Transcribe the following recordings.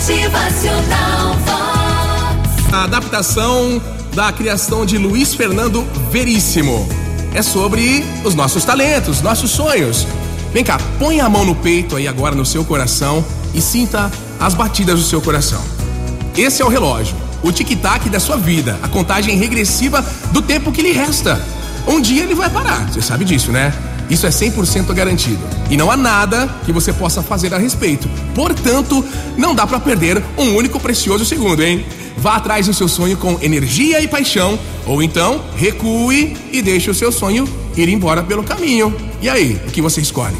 Motivacional Vox. A adaptação da criação de Luiz Fernando Veríssimo. É sobre os nossos talentos, nossos sonhos. Vem cá, põe a mão no peito aí agora no seu coração e sinta as batidas do seu coração. Esse é o relógio, o tic-tac da sua vida, a contagem regressiva do tempo que lhe resta. Um dia ele vai parar, você sabe disso, né? Isso é 100% garantido. E não há nada que você possa fazer a respeito. Portanto, não dá para perder um único precioso segundo, hein? Vá atrás do seu sonho com energia e paixão, ou então recue e deixe o seu sonho ir embora pelo caminho. E aí, o que você escolhe?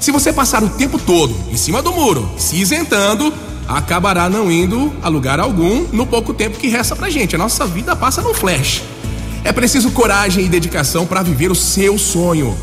Se você passar o tempo todo em cima do muro, se isentando, acabará não indo a lugar algum no pouco tempo que resta pra gente. A nossa vida passa num flash. É preciso coragem e dedicação para viver o seu sonho.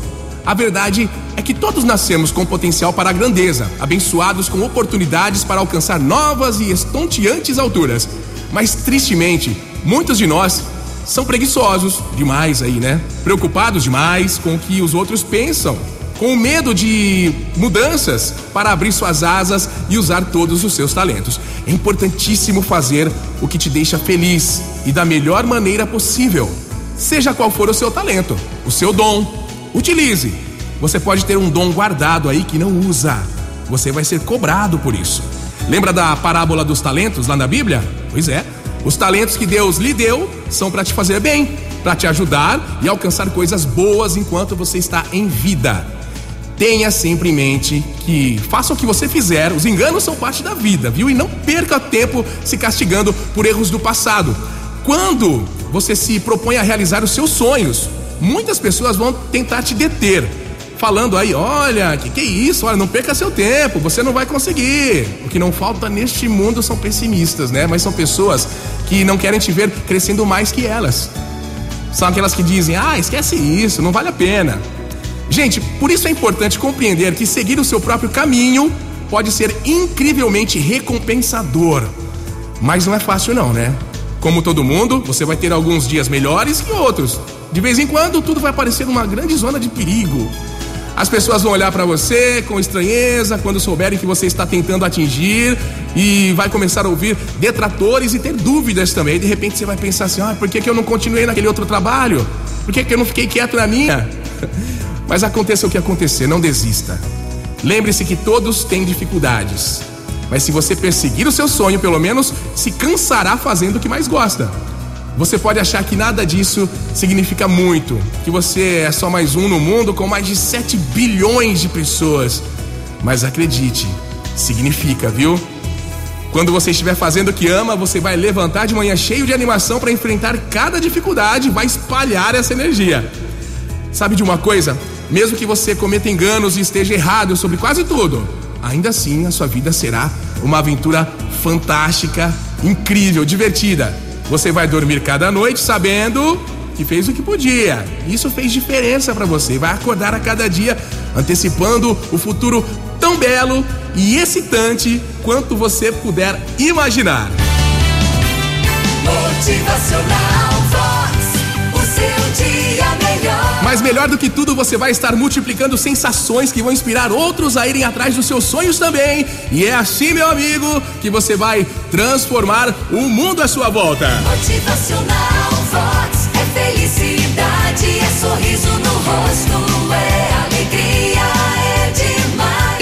A verdade é que todos nascemos com potencial para a grandeza, abençoados com oportunidades para alcançar novas e estonteantes alturas. Mas tristemente, muitos de nós são preguiçosos demais aí, né? Preocupados demais com o que os outros pensam, com medo de mudanças para abrir suas asas e usar todos os seus talentos. É importantíssimo fazer o que te deixa feliz e da melhor maneira possível. Seja qual for o seu talento, o seu dom, Utilize. Você pode ter um dom guardado aí que não usa. Você vai ser cobrado por isso. Lembra da parábola dos talentos lá na Bíblia? Pois é. Os talentos que Deus lhe deu são para te fazer bem, para te ajudar e alcançar coisas boas enquanto você está em vida. Tenha sempre em mente que faça o que você fizer, os enganos são parte da vida, viu? E não perca tempo se castigando por erros do passado. Quando você se propõe a realizar os seus sonhos, muitas pessoas vão tentar te deter, falando aí: olha, que que é isso? Olha, não perca seu tempo, você não vai conseguir. O que não falta neste mundo são pessimistas, né? Mas são pessoas que não querem te ver crescendo mais que elas. São aquelas que dizem: ah, esquece isso, não vale a pena. Gente, por isso é importante compreender que seguir o seu próprio caminho pode ser incrivelmente recompensador. Mas não é fácil, não, né? Como todo mundo, você vai ter alguns dias melhores que outros. De vez em quando, tudo vai parecer uma grande zona de perigo. As pessoas vão olhar para você com estranheza quando souberem que você está tentando atingir e vai começar a ouvir detratores e ter dúvidas também. De repente você vai pensar assim: ah, por que, que eu não continuei naquele outro trabalho? Por que, que eu não fiquei quieto na minha? Mas aconteça o que acontecer, não desista. Lembre-se que todos têm dificuldades. Mas se você perseguir o seu sonho, pelo menos se cansará fazendo o que mais gosta. Você pode achar que nada disso significa muito, que você é só mais um no mundo com mais de 7 bilhões de pessoas. Mas acredite, significa, viu? Quando você estiver fazendo o que ama, você vai levantar de manhã cheio de animação para enfrentar cada dificuldade, vai espalhar essa energia. Sabe de uma coisa? Mesmo que você cometa enganos e esteja errado sobre quase tudo, ainda assim a sua vida será uma aventura fantástica, incrível, divertida. Você vai dormir cada noite sabendo que fez o que podia. Isso fez diferença para você. Vai acordar a cada dia antecipando o futuro tão belo e excitante quanto você puder imaginar. Motivacional Vox, o seu dia melhor. Mas melhor do que tudo, você vai estar multiplicando sensações que vão inspirar outros a irem atrás dos seus sonhos também. E é assim, meu amigo, que você vai transformar o mundo à sua volta. Motivacional Vox é felicidade, é sorriso no rosto, é alegria.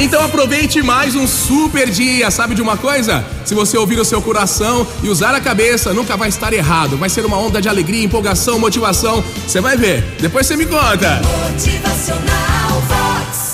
Então aproveite mais um super dia. Sabe de uma coisa? Se você ouvir o seu coração e usar a cabeça, nunca vai estar errado. Vai ser uma onda de alegria, empolgação, motivação. Você vai ver. Depois você me conta. Motivacional